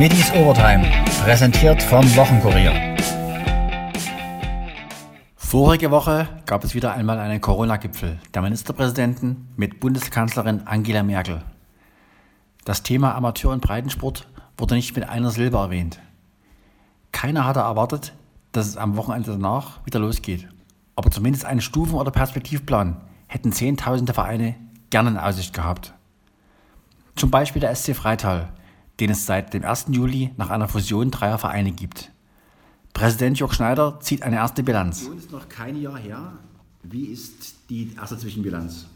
Middies Overtime, präsentiert vom Wochenkurier. Vorige Woche gab es wieder einmal einen Corona-Gipfel der Ministerpräsidenten mit Bundeskanzlerin Angela Merkel. Das Thema Amateur- und Breitensport wurde nicht mit einer Silbe erwähnt. Keiner hatte erwartet, dass es am Wochenende danach wieder losgeht. Aber zumindest einen Stufen- oder Perspektivplan hätten Zehntausende Vereine gerne in Aussicht gehabt. Zum Beispiel der SC Freital, den es seit dem 1. Juli nach einer Fusion dreier Vereine gibt. Präsident Jörg Schneider zieht eine erste Bilanz. Die ist noch kein Jahr her. Wie ist die erste Zwischenbilanz?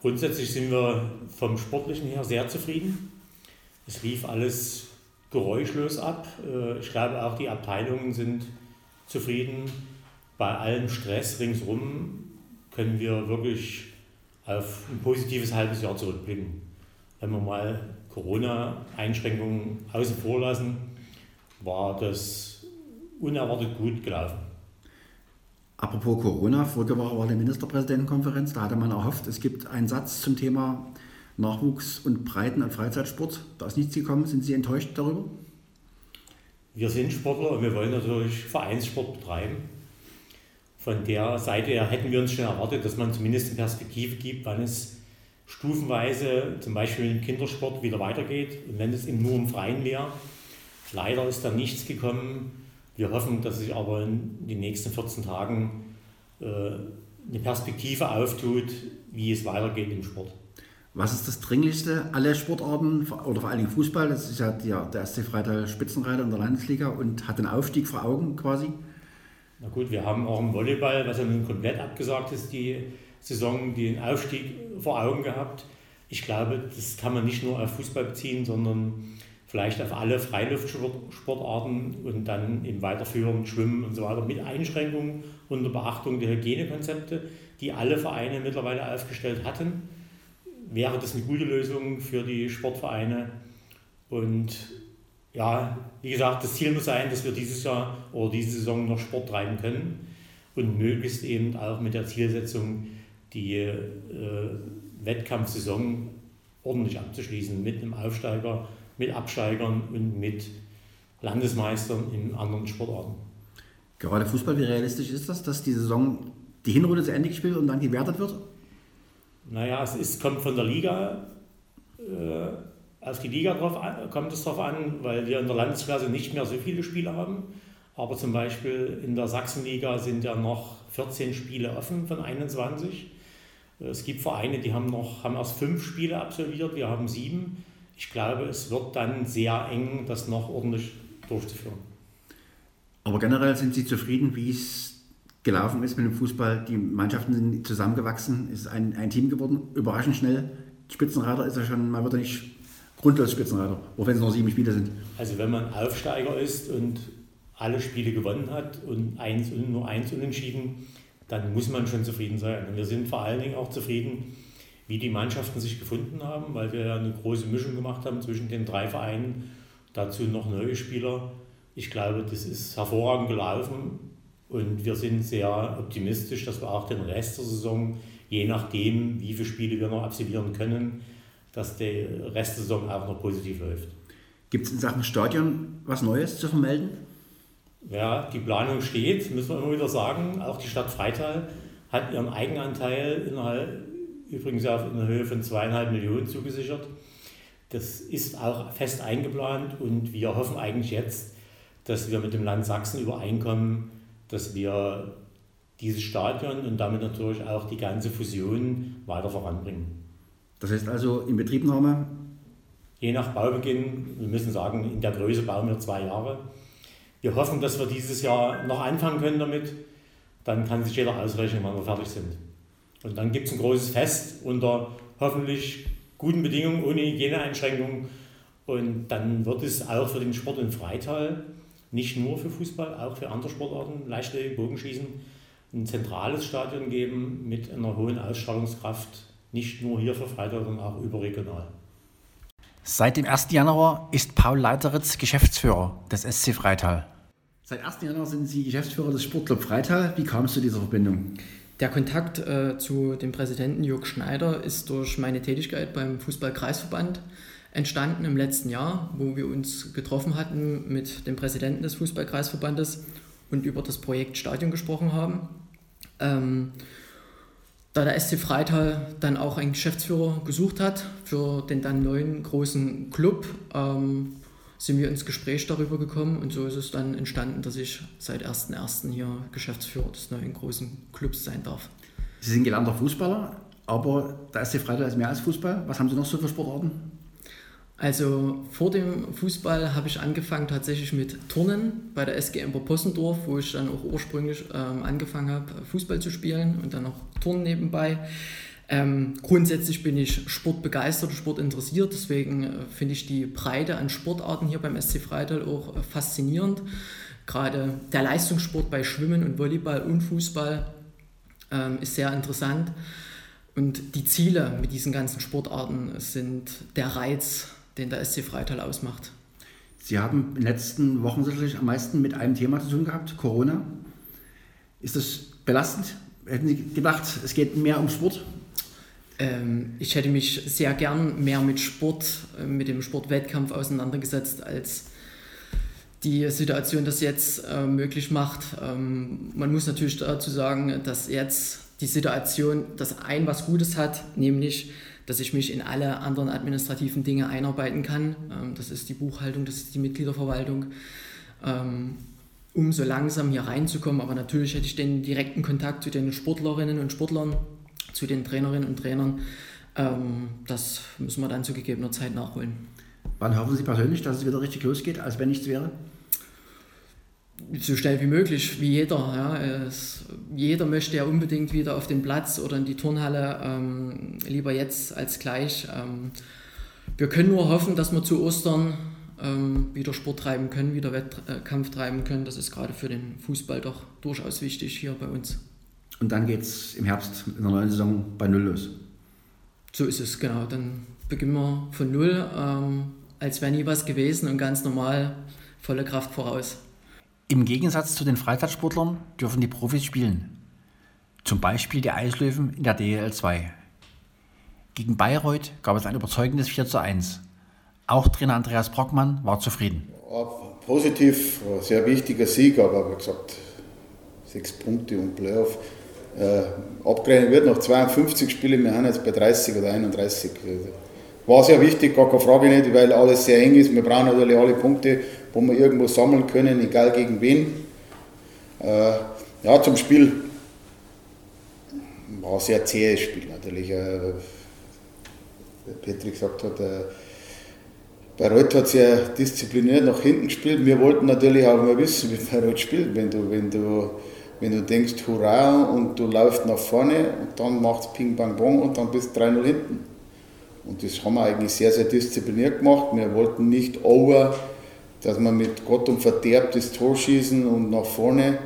Grundsätzlich sind wir vom Sportlichen her sehr zufrieden. Es lief alles geräuschlos ab. Äh, ich glaube auch die Abteilungen sind zufrieden. Bei allem Stress ringsherum können wir wirklich auf ein positives halbes Jahr zurückblicken. Wenn wir mal Corona-Einschränkungen außen vor lassen, war das unerwartet gut gelaufen. Apropos Corona, vorige Woche war die Ministerpräsidentenkonferenz, da hatte man erhofft, es gibt einen Satz zum Thema Nachwuchs und Breiten- und Freizeitsport. Da ist nichts gekommen. Sind Sie enttäuscht darüber? Wir sind Sportler und wir wollen natürlich Vereinssport betreiben. Von der Seite her hätten wir uns schon erwartet, dass man zumindest eine Perspektive gibt, wann es stufenweise zum Beispiel im Kindersport wieder weitergeht und wenn es eben nur im Freien wäre. Leider ist da nichts gekommen. Wir hoffen, dass sich aber in den nächsten 14 Tagen äh, eine Perspektive auftut, wie es weitergeht im Sport. Was ist das Dringlichste? Alle Sportarten oder vor allen Dingen Fußball, das ist ja der, der SC Freital Spitzenreiter in der Landesliga und hat den Aufstieg vor Augen quasi. Na gut, wir haben auch im Volleyball, was ja nun komplett abgesagt ist, die Saison, den Aufstieg vor Augen gehabt. Ich glaube, das kann man nicht nur auf Fußball beziehen, sondern vielleicht auf alle Freiluftsportarten und dann im Weiterführen Schwimmen und so weiter mit Einschränkungen unter Beachtung der Hygienekonzepte, die alle Vereine mittlerweile aufgestellt hatten wäre das eine gute Lösung für die Sportvereine. Und ja, wie gesagt, das Ziel muss sein, dass wir dieses Jahr oder diese Saison noch Sport treiben können und möglichst eben auch mit der Zielsetzung, die äh, Wettkampfsaison ordentlich abzuschließen mit einem Aufsteiger, mit Absteigern und mit Landesmeistern in anderen Sportarten. Gerade Fußball, wie realistisch ist das, dass die Saison, die Hinrunde zu Ende gespielt und dann gewertet wird? Naja, es ist, kommt von der Liga, äh, auf die Liga drauf an, kommt es darauf an, weil wir in der Landesklasse nicht mehr so viele Spiele haben. Aber zum Beispiel in der Sachsenliga sind ja noch 14 Spiele offen von 21. Es gibt Vereine, die haben noch haben erst fünf Spiele absolviert, wir haben sieben. Ich glaube, es wird dann sehr eng, das noch ordentlich durchzuführen. Aber generell sind Sie zufrieden, wie es gelaufen ist mit dem Fußball. Die Mannschaften sind zusammengewachsen, ist ein, ein Team geworden, überraschend schnell. Spitzenreiter ist er schon, man wird ja nicht grundlos Spitzenreiter, auch wenn es nur sieben Spiele sind. Also wenn man Aufsteiger ist und alle Spiele gewonnen hat und eins und nur eins unentschieden, dann muss man schon zufrieden sein. Und wir sind vor allen Dingen auch zufrieden, wie die Mannschaften sich gefunden haben, weil wir ja eine große Mischung gemacht haben zwischen den drei Vereinen, dazu noch neue Spieler. Ich glaube, das ist hervorragend gelaufen und wir sind sehr optimistisch, dass wir auch den Rest der Saison, je nachdem, wie viele Spiele wir noch absolvieren können, dass der Rest der Saison auch noch positiv läuft. Gibt es in Sachen Stadion was Neues zu vermelden? Ja, die Planung steht, müssen wir immer wieder sagen. Auch die Stadt Freital hat ihren Eigenanteil innerhalb, übrigens auf in der Höhe von zweieinhalb Millionen zugesichert. Das ist auch fest eingeplant und wir hoffen eigentlich jetzt, dass wir mit dem Land Sachsen übereinkommen, dass wir dieses Stadion und damit natürlich auch die ganze Fusion weiter voranbringen. Das heißt also in Betriebnahme? Je nach Baubeginn, wir müssen sagen, in der Größe bauen wir zwei Jahre. Wir hoffen, dass wir dieses Jahr noch anfangen können damit. Dann kann sich jeder ausrechnen, wann wir fertig sind. Und dann gibt es ein großes Fest unter hoffentlich guten Bedingungen, ohne Hygieneeinschränkungen. Und dann wird es auch für den Sport in Freital nicht nur für Fußball, auch für andere Sportarten, Leichtathletik, Bogenschießen, ein zentrales Stadion geben mit einer hohen Ausstrahlungskraft, nicht nur hier für Freitag, sondern auch überregional. Seit dem 1. Januar ist Paul Leiteritz Geschäftsführer des SC Freital. Seit 1. Januar sind Sie Geschäftsführer des Sportclub Freital. Wie kam es zu dieser Verbindung? Der Kontakt äh, zu dem Präsidenten Jörg Schneider ist durch meine Tätigkeit beim Fußballkreisverband entstanden im letzten Jahr, wo wir uns getroffen hatten mit dem Präsidenten des Fußballkreisverbandes und über das Projekt Stadion gesprochen haben. Ähm, da der SC Freital dann auch einen Geschäftsführer gesucht hat für den dann neuen großen Club, ähm, sind wir ins Gespräch darüber gekommen und so ist es dann entstanden, dass ich seit 1.1. hier Geschäftsführer des neuen großen Clubs sein darf. Sie sind gelernter Fußballer, aber der SC Freital ist mehr als Fußball. Was haben Sie noch so für Sportarten? Also vor dem Fußball habe ich angefangen tatsächlich mit Turnen bei der SG Emper Possendorf, wo ich dann auch ursprünglich ähm, angefangen habe, Fußball zu spielen und dann noch Turnen nebenbei. Ähm, grundsätzlich bin ich sportbegeistert und sportinteressiert, deswegen äh, finde ich die Breite an Sportarten hier beim SC Freital auch äh, faszinierend. Gerade der Leistungssport bei Schwimmen und Volleyball und Fußball ähm, ist sehr interessant. Und die Ziele mit diesen ganzen Sportarten sind der Reiz den der SC Freital ausmacht. Sie haben in den letzten Wochen sicherlich am meisten mit einem Thema zu tun gehabt, Corona. Ist das belastend? Hätten Sie gedacht, es geht mehr um Sport? Ähm, ich hätte mich sehr gern mehr mit Sport, äh, mit dem Sportwettkampf auseinandergesetzt, als die Situation das jetzt äh, möglich macht. Ähm, man muss natürlich dazu sagen, dass jetzt die Situation das ein was Gutes hat, nämlich dass ich mich in alle anderen administrativen Dinge einarbeiten kann. Ähm, das ist die Buchhaltung, das ist die Mitgliederverwaltung. Um so langsam hier reinzukommen, aber natürlich hätte ich den direkten Kontakt zu den Sportlerinnen und Sportlern, zu den Trainerinnen und Trainern. Ähm, das müssen wir dann zu gegebener Zeit nachholen. Wann hoffen Sie persönlich, dass es wieder richtig losgeht, als wenn nichts wäre? so schnell wie möglich, wie jeder. Ja. Es, jeder möchte ja unbedingt wieder auf den Platz oder in die Turnhalle, ähm, lieber jetzt als gleich. Ähm, wir können nur hoffen, dass wir zu Ostern ähm, wieder Sport treiben können, wieder Wettkampf treiben können. Das ist gerade für den Fußball doch durchaus wichtig hier bei uns. Und dann geht es im Herbst in der neuen Saison bei Null los. So ist es, genau. Dann beginnen wir von Null, ähm, als wäre nie was gewesen und ganz normal volle Kraft voraus. Im Gegensatz zu den Freizeitsportlern dürfen die Profis spielen. Zum Beispiel die Eislöwen in der DL 2. Gegen Bayreuth gab es ein überzeugendes 4 zu 1. Auch Trainer Andreas Brockmann war zufrieden. Positiv, sehr wichtiger Sieg, aber wie gesagt, sechs Punkte und Playoff. Äh, abgerechnet wird noch 52 Spiele, wir haben jetzt bei 30 oder 31. War sehr wichtig, gar keine Frage nicht, weil alles sehr eng ist. Wir brauchen natürlich alle Punkte wo wir irgendwo sammeln können, egal gegen wen. Äh, ja, zum Spiel war ein sehr zähes Spiel natürlich. Äh, Petri gesagt hat, äh, Bayreuth hat sehr diszipliniert nach hinten gespielt. Wir wollten natürlich auch mal wissen, wie Bayreuth spielt. Wenn du, wenn du, wenn du denkst, hurra, und du läufst nach vorne und dann macht es Ping, Bang, Bong und dann bist du 3-0 hinten. Und das haben wir eigentlich sehr, sehr diszipliniert gemacht. Wir wollten nicht over dass wir mit Gott und Verderb das Tor schießen und nach vorne.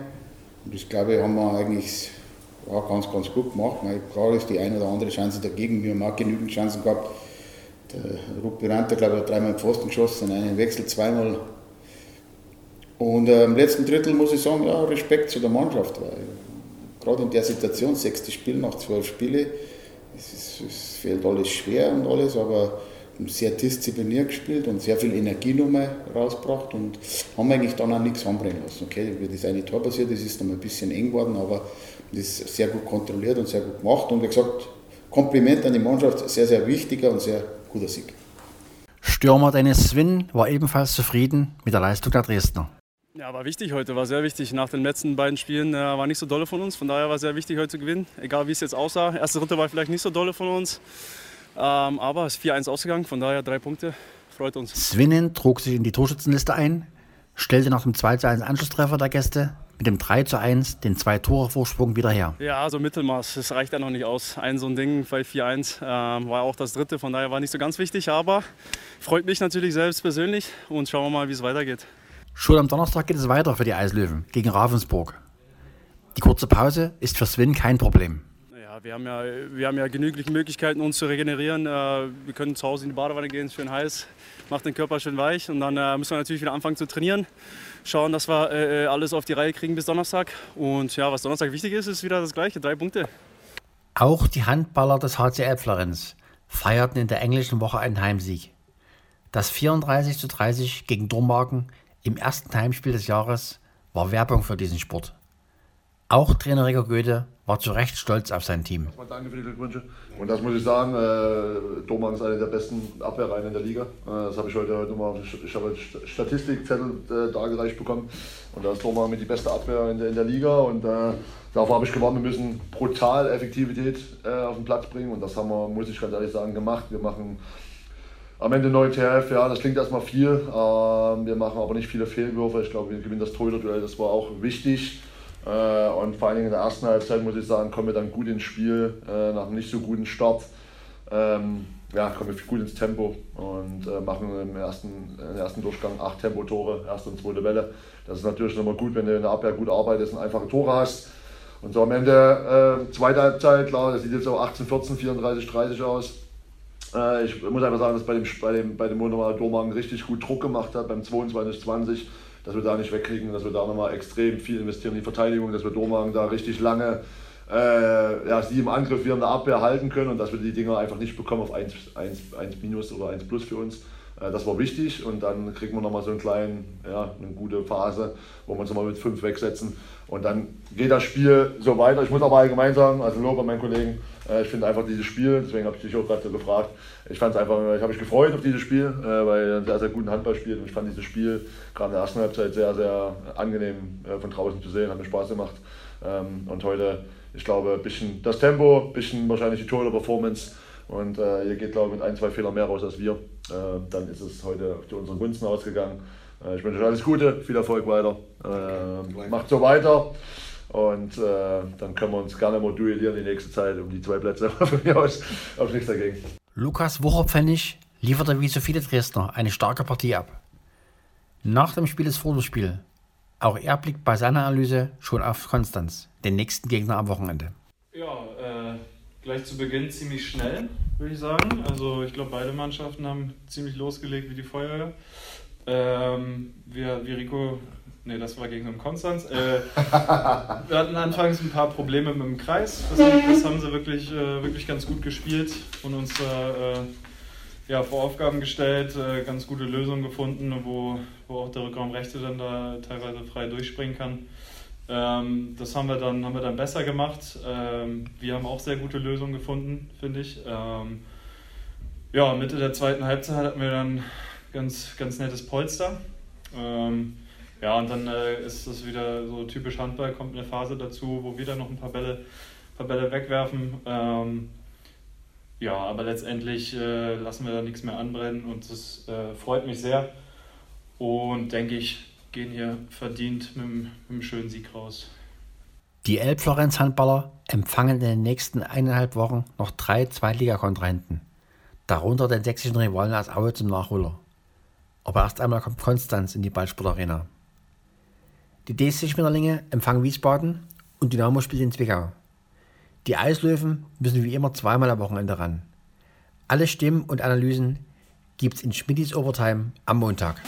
Und das glaube ich, haben wir eigentlich ja, ganz, ganz gut gemacht. Meine, klar ist die eine oder andere Chance dagegen. Wir haben auch genügend Chancen gehabt. Der Rupi Ranter, glaube ich, hat dreimal im Pfosten geschossen, einen Wechsel zweimal. Und äh, im letzten Drittel muss ich sagen, ja, Respekt zu der Mannschaft. Weil gerade in der Situation, sechstes Spiel nach zwölf Spielen, es, ist, es fehlt alles schwer und alles, aber sehr diszipliniert gespielt und sehr viel Energie nochmal rausgebracht und haben eigentlich dann auch nichts anbringen lassen. Okay, wie das eine Tor passiert ist, ist dann ein bisschen eng geworden, aber das ist sehr gut kontrolliert und sehr gut gemacht. Und wie gesagt, Kompliment an die Mannschaft, sehr, sehr wichtiger und sehr guter Sieg. Stürmer Dennis Swin war ebenfalls zufrieden mit der Leistung der Dresdner. Ja, war wichtig heute, war sehr wichtig. Nach den letzten beiden Spielen äh, war nicht so dolle von uns, von daher war es sehr wichtig heute zu gewinnen. Egal wie es jetzt aussah. Erste Runde war vielleicht nicht so dolle von uns. Ähm, aber es ist 4-1 ausgegangen, von daher drei Punkte. Freut uns. Swinnen trug sich in die Torschützenliste ein, stellte nach dem 2-1 Anschlusstreffer der Gäste mit dem 3-1 den Zwei-Tore-Vorsprung wieder her. Ja, also Mittelmaß, das reicht ja noch nicht aus. Ein so ein Ding bei 4-1 ähm, war auch das dritte, von daher war nicht so ganz wichtig, aber freut mich natürlich selbst persönlich und schauen wir mal, wie es weitergeht. Schon am Donnerstag geht es weiter für die Eislöwen gegen Ravensburg. Die kurze Pause ist für Sven kein Problem wir haben ja, wir haben ja genügend Möglichkeiten, uns zu regenerieren. Äh, wir können zu Hause in die Badewanne gehen, schön heiß, macht den Körper schön weich. Und dann äh, müssen wir natürlich wieder anfangen zu trainieren. Schauen, dass wir äh, alles auf die Reihe kriegen bis Donnerstag. Und ja, was Donnerstag wichtig ist, ist wieder das Gleiche, drei Punkte. Auch die Handballer des HCL Florenz feierten in der englischen Woche einen Heimsieg. Das 34 zu 30 gegen Dormagen im ersten Heimspiel des Jahres war Werbung für diesen Sport. Auch Trainer Rico Goethe war zu Recht stolz auf sein Team. Danke für die Glückwünsche. Und das muss ich sagen, äh, Dormagen ist eine der besten Abwehrreihen in der Liga. Äh, das habe ich heute, heute mal, ich habe Statistikzettel äh, dargereicht bekommen. Und da ist Dormagen mit die beste Abwehr in der, in der Liga. Und äh, davor habe ich gewonnen, wir müssen brutal Effektivität äh, auf den Platz bringen. Und das haben wir, muss ich ganz ehrlich sagen, gemacht. Wir machen am Ende 9 TF, ja, das klingt erstmal viel. Ähm, wir machen aber nicht viele Fehlwürfe. Ich glaube, wir gewinnen das Torhüter-Duell, das war auch wichtig. Äh, und vor allen Dingen in der ersten Halbzeit, muss ich sagen, kommen wir dann gut ins Spiel, äh, nach einem nicht so guten Start. Ähm, ja, kommen wir gut ins Tempo und äh, machen im ersten, im ersten Durchgang acht Tempotore, erste und zweite Welle. Das ist natürlich nochmal gut, wenn du in der Abwehr gut arbeitest und einfache Tore hast. Und so am Ende, äh, zweite Halbzeit, klar, das sieht jetzt auch 18, 14, 34, 30 aus. Äh, ich muss einfach sagen, dass bei dem, bei dem, bei dem Wunderbar Dormagen richtig gut Druck gemacht hat, beim 22, 20 dass wir da nicht wegkriegen, dass wir da nochmal extrem viel investieren in die Verteidigung, dass wir Dormagen da richtig lange äh, ja, sie im Angriff, wir in der Abwehr halten können und dass wir die Dinger einfach nicht bekommen auf 1, 1, 1 minus oder 1 plus für uns. Äh, das war wichtig und dann kriegen wir nochmal so einen kleinen, ja, eine gute Phase, wo wir uns nochmal mit 5 wegsetzen und dann geht das Spiel so weiter. Ich muss aber allgemein sagen, also Lob an meinen Kollegen, äh, ich finde einfach dieses Spiel, deswegen habe ich dich auch gerade so gefragt, ich fand es einfach, ich habe mich gefreut auf dieses Spiel, äh, weil er sehr, sehr guten Handball spielt und ich fand dieses Spiel gerade in der ersten Halbzeit sehr, sehr angenehm von draußen zu sehen, hat mir Spaß gemacht ähm, und heute, ich glaube, ein bisschen das Tempo, ein bisschen wahrscheinlich die Torhüter-Performance und äh, ihr geht, glaube ich, mit ein, zwei Fehlern mehr raus als wir. Äh, dann ist es heute zu unseren Gunsten ausgegangen. Äh, ich wünsche euch alles Gute, viel Erfolg weiter. Äh, macht so weiter. Und äh, dann können wir uns gerne mal duellieren die nächste Zeit um die zwei Plätze. Von mir aus habe ich nichts dagegen. Lukas Wucherpfennig lieferte wie so viele Dresdner eine starke Partie ab. Nach dem Spiel ist vor dem Spiel. Auch er blickt bei seiner Analyse schon auf Konstanz, den nächsten Gegner am Wochenende. Ja, gleich zu Beginn ziemlich schnell, würde ich sagen. Also ich glaube, beide Mannschaften haben ziemlich losgelegt wie die Feuerwehr. Ähm, wir, wie Rico, nee, das war gegen den Konstanz. Äh, wir hatten anfangs ein paar Probleme mit dem Kreis. Das, das haben sie wirklich, äh, wirklich ganz gut gespielt und uns äh, ja, vor Aufgaben gestellt, äh, ganz gute Lösungen gefunden, wo, wo auch der Rückraum Rechte dann da teilweise frei durchspringen kann. Ähm, das haben wir, dann, haben wir dann besser gemacht. Ähm, wir haben auch sehr gute Lösungen gefunden, finde ich. Ähm, ja, Mitte der zweiten Halbzeit hatten wir dann ganz, ganz nettes Polster. Ähm, ja, und dann äh, ist das wieder so typisch Handball, kommt eine Phase dazu, wo wir dann noch ein paar Bälle, paar Bälle wegwerfen. Ähm, ja, aber letztendlich äh, lassen wir da nichts mehr anbrennen und das äh, freut mich sehr. Und denke ich, gehen hier verdient mit, mit einem schönen Sieg raus. Die Elbflorenz-Handballer empfangen in den nächsten eineinhalb Wochen noch drei Zweitligakontrahenten, darunter den sächsischen Rivalen aus Aue zum Nachholer. Aber erst einmal kommt Konstanz in die Ballsportarena. Die DSC Schmetterlinge empfangen Wiesbaden und Dynamo spielt in Zwickau. Die Eislöwen müssen wie immer zweimal am Wochenende ran. Alle Stimmen und Analysen gibt's in Schmidtis Overtime am Montag.